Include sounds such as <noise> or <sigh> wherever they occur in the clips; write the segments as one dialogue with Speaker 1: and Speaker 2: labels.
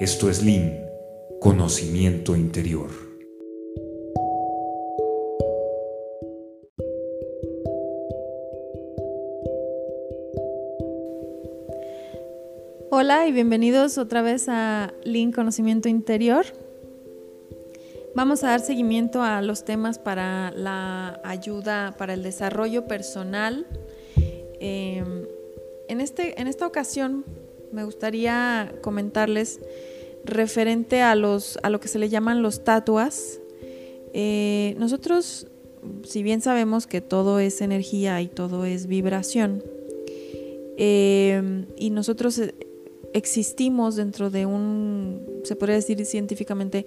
Speaker 1: Esto es Lin, conocimiento interior.
Speaker 2: Hola y bienvenidos otra vez a Lin Conocimiento Interior. Vamos a dar seguimiento a los temas para la ayuda, para el desarrollo personal. Em, en, este, en esta ocasión me gustaría comentarles referente a, los, a lo que se le llaman los tatuas. Eh, nosotros, si bien sabemos que todo es energía y todo es vibración, eh, y nosotros eh, existimos dentro de un, se podría decir científicamente,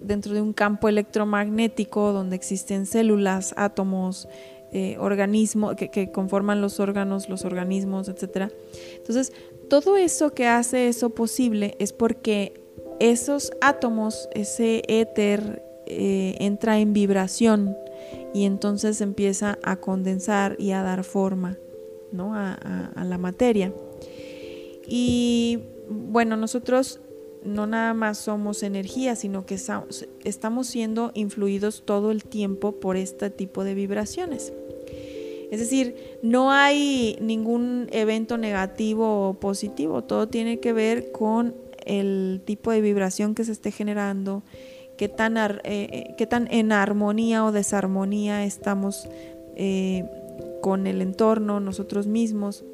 Speaker 2: dentro de un campo electromagnético donde existen células, átomos, organismos que, que, conforman los órganos, los organismos, etc. Entonces, todo eso que hace eso posible es porque esos átomos, ese éter, eh, entra en vibración y entonces empieza a condensar y a dar forma ¿no? a, la materia. Y bueno, nosotros no nada más somos energía, sino que estamos siendo influidos todo el tiempo por este tipo de vibraciones. Es decir, no hay ningún evento negativo o positivo, todo tiene que ver con el tipo de vibración que se esté generando, qué tan, eh, eh, tan en armonía o desarmonía estamos eh, con el entorno, nosotros mismos,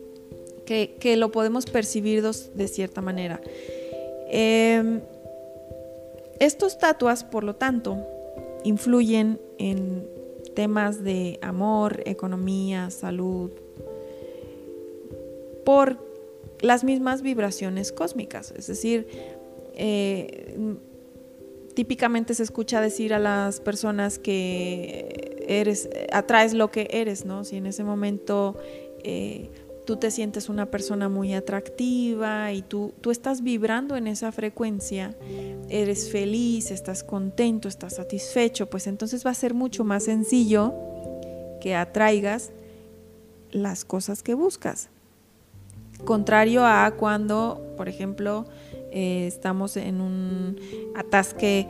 Speaker 2: que, que lo podemos percibir de cierta manera. Em, estos tatuas, por lo tanto, influyen en temas de amor, economía, salud, por las mismas vibraciones cósmicas. Es decir, eh, típicamente se escucha decir a las personas que eres, atraes lo que eres, ¿no? Si en ese momento eh, tú te sientes una persona muy atractiva y tú, tú estás vibrando en esa frecuencia, eres feliz, estás contento, estás satisfecho, pues entonces va a ser mucho más sencillo que atraigas las cosas que buscas. Contrario a cuando, por ejemplo, eh, estamos en un atasque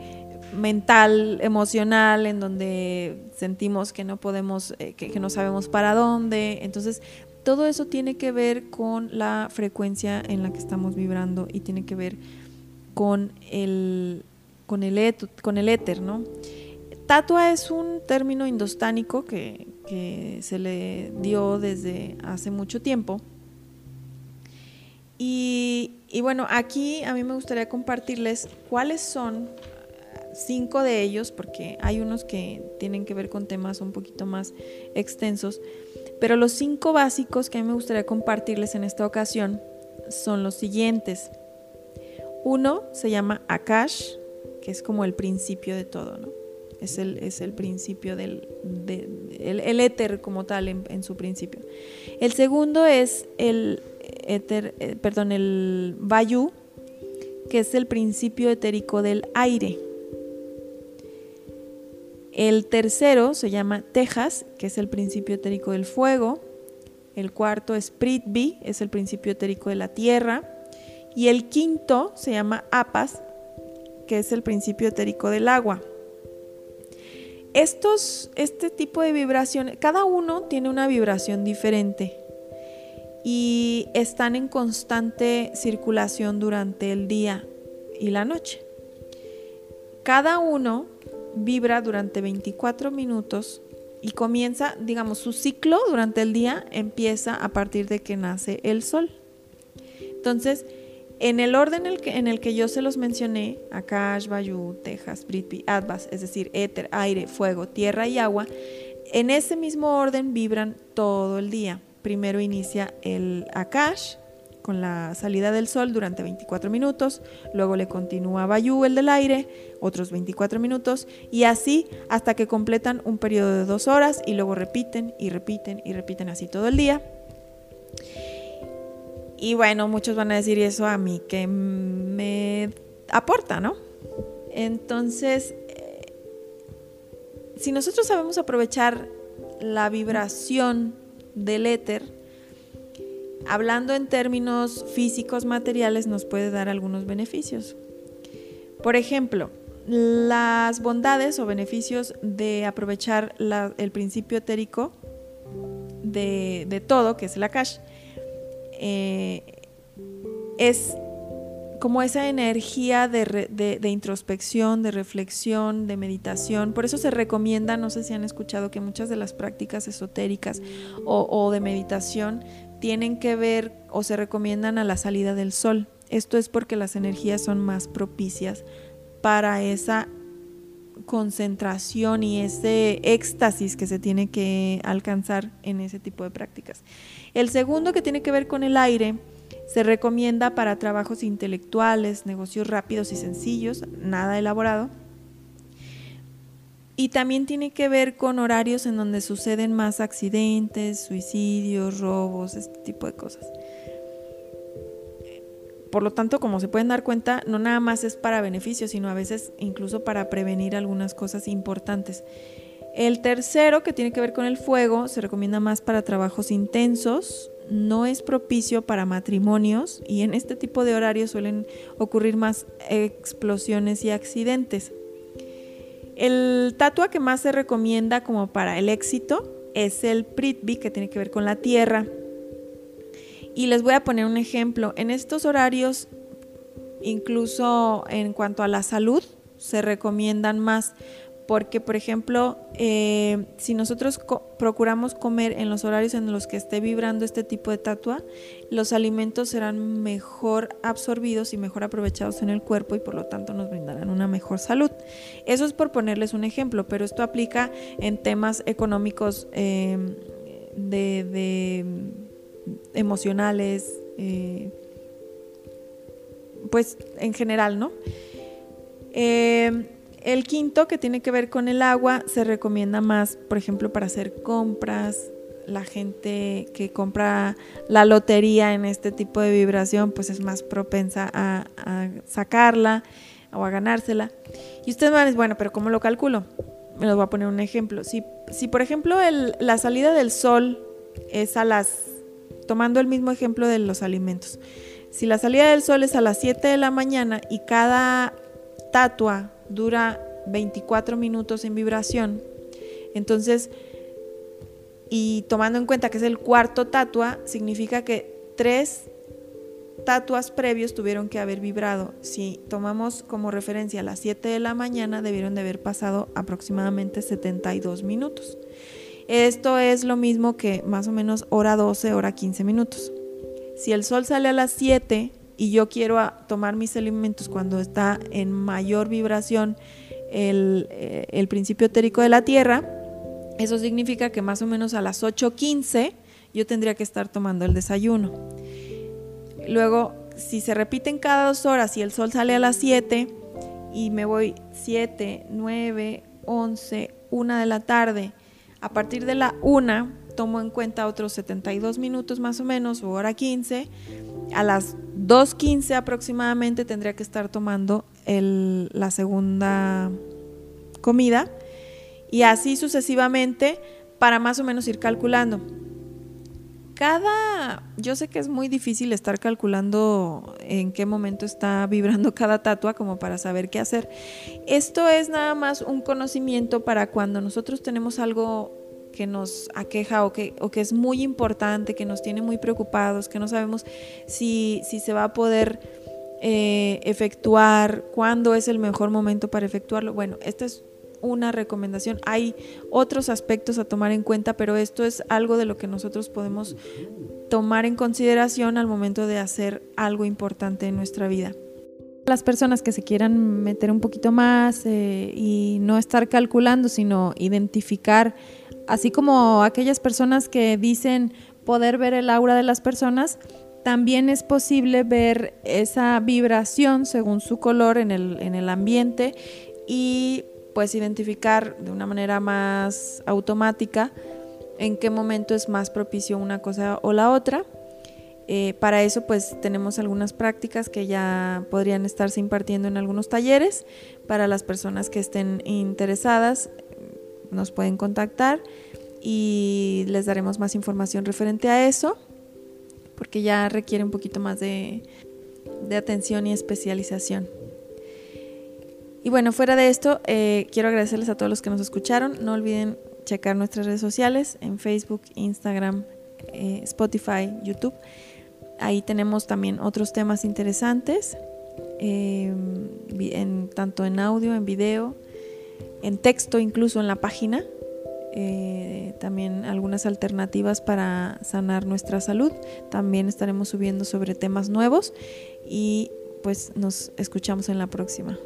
Speaker 2: mental, emocional, en donde sentimos que no podemos, eh, que, que, no sabemos para dónde. Entonces, todo eso tiene que ver con la frecuencia en la que estamos vibrando y tiene que ver con el, con el, con el éter, ¿no? Tatua es un término indostánico que, se le dio desde hace mucho tiempo. Y, y, bueno, aquí a mí me gustaría compartirles cuáles son cinco de ellos, porque hay unos que tienen que ver con temas un poquito más extensos. Pero los cinco básicos que a mí me gustaría compartirles en esta ocasión son los siguientes. Uno se llama Akash, que es como el principio de todo, ¿no? Es el, es el principio del el, éter como tal en, su principio. El segundo es el éter, eh, perdón, el Vayu, que es el principio etérico del aire. El tercero se llama Tejas, que es el principio etérico del fuego. El cuarto es Prithvi, es el principio etérico de la tierra. Y el quinto se llama Apas, que es el principio etérico del agua. Estos, este tipo de vibraciones, cada uno tiene una vibración diferente y están en constante circulación durante el día y la noche. Cada uno vibra durante 24 minutos y comienza, digamos, su ciclo durante el día empieza a partir de que nace el sol. Entonces, en el orden en el que, en el que yo se los mencioné, Akash, Vayu, Tejas, Prithvi, Advas, es decir, éter, aire, fuego, tierra y agua, en ese mismo orden vibran todo el día. Primero inicia el Akash, con la salida del sol durante 24 minutos, luego le continúa Bayú, el del aire, otros 24 minutos, y así hasta que completan un periodo de dos horas y luego repiten y repiten y repiten así todo el día. Y bueno, muchos van a decir eso a mí que me aporta, ¿no? Entonces, eh, si nosotros sabemos aprovechar la vibración del éter, hablando en términos físicos materiales, nos puede dar algunos beneficios. Por ejemplo, las bondades o beneficios de aprovechar el principio etérico de, todo, que es la cash, eh, es como esa energía de, introspección, de reflexión, de meditación. Por eso se recomienda, no sé si han escuchado, que muchas de las prácticas esotéricas o, de meditación tienen que ver o se recomiendan a la salida del sol. Esto es porque las energías son más propicias para esa concentración y ese éxtasis que se tiene que alcanzar en ese tipo de prácticas. El segundo que tiene que ver con el aire se recomienda para trabajos intelectuales, negocios rápidos y sencillos, nada elaborado. Y también tiene que ver con horarios en donde suceden más accidentes, suicidios, robos, este tipo de cosas. Por lo tanto, como se pueden dar cuenta, no nada más es para beneficio, sino a veces incluso para prevenir algunas cosas importantes. El tercero, que tiene que ver con el fuego, se recomienda más para trabajos intensos, no es propicio para matrimonios y en este tipo de horarios suelen ocurrir más explosiones y accidentes. El tatua que más se recomienda como para el éxito es el Prithvi, que tiene que ver con la tierra. Y les voy a poner un ejemplo. En estos horarios, incluso en cuanto a la salud, se recomiendan más porque, por ejemplo, eh, si nosotros procuramos comer en los horarios en los que esté vibrando este tipo de tatua, los alimentos serán mejor absorbidos y mejor aprovechados en el cuerpo y por lo tanto nos brindarán una mejor salud. Eso es por ponerles un ejemplo, pero esto aplica en temas económicos em, de, emocionales, eh, pues en general, ¿no? Em, el quinto, que tiene que ver con el agua, se recomienda más, por ejemplo, para hacer compras. La gente que compra la lotería en este tipo de vibración, pues es más propensa a, sacarla o a ganársela. Y ustedes van a decir, bueno, pero ¿cómo lo calculo? Me los voy a poner un ejemplo. Si, si por ejemplo, la salida del sol es a las, tomando el mismo ejemplo de los alimentos, si la salida del sol es a las 7 de la mañana y cada tatua dura 24 minutos en vibración. Entonces, y tomando en cuenta que es el cuarto tatua, significa que tres tatuas previos tuvieron que haber vibrado. Si tomamos como referencia las 7 de la mañana, debieron de haber pasado aproximadamente 72 minutos. Esto es lo mismo que más o menos hora 12, hora 15 minutos. Si el sol sale a las 7 y yo quiero tomar mis alimentos cuando está en mayor vibración eh, el, principio etérico de la Tierra, eso significa que más o menos a las 8.15 yo tendría que estar tomando el desayuno. Luego, si se repiten cada dos horas y el sol sale a las 7 y me voy 7, 9, 11, 1 de la tarde, a partir de la 1 tomo en cuenta otros 72 minutos más o menos, o hora 15, a las 2.15 aproximadamente tendría que estar tomando la segunda comida y así sucesivamente para más o menos ir calculando. Cada, yo sé que es muy difícil estar calculando en qué momento está <laughs> vibrando cada tatua como para saber qué hacer. Esto es nada más un conocimiento para cuando nosotros tenemos algo que nos aqueja o que, o que es muy importante, que nos tiene muy preocupados, que no sabemos si, si se va a poder eh, efectuar, cuándo es el mejor momento para efectuarlo. Bueno, esta es una recomendación. Hay otros aspectos a tomar en cuenta, pero esto es algo de lo que nosotros podemos tomar en consideración al momento de hacer algo importante en nuestra vida. Las personas que se quieran meter un poquito más eh, y no estar calculando, sino identificar así como aquellas personas que dicen poder ver el aura de las personas, también es posible ver esa vibración según su color en el, ambiente y pues identificar de una manera más automática en qué momento es más propicio una cosa o la otra. Eh, para eso pues tenemos algunas prácticas que ya podrían estarse impartiendo en algunos talleres. Para las personas que estén interesadas nos pueden contactar y les daremos más información referente a eso. porque ya requiere un poquito más de, de atención y especialización. Y bueno, fuera de esto, eh, quiero agradecerles a todos los que nos escucharon. No olviden checar nuestras redes sociales en Facebook, Instagram, eh, Spotify, YouTube. Ahí tenemos también otros temas interesantes, eh, tanto en audio, en video, en texto, incluso en la página. también algunas alternativas para sanar nuestra salud. También estaremos subiendo sobre temas nuevos y pues nos escuchamos en la próxima.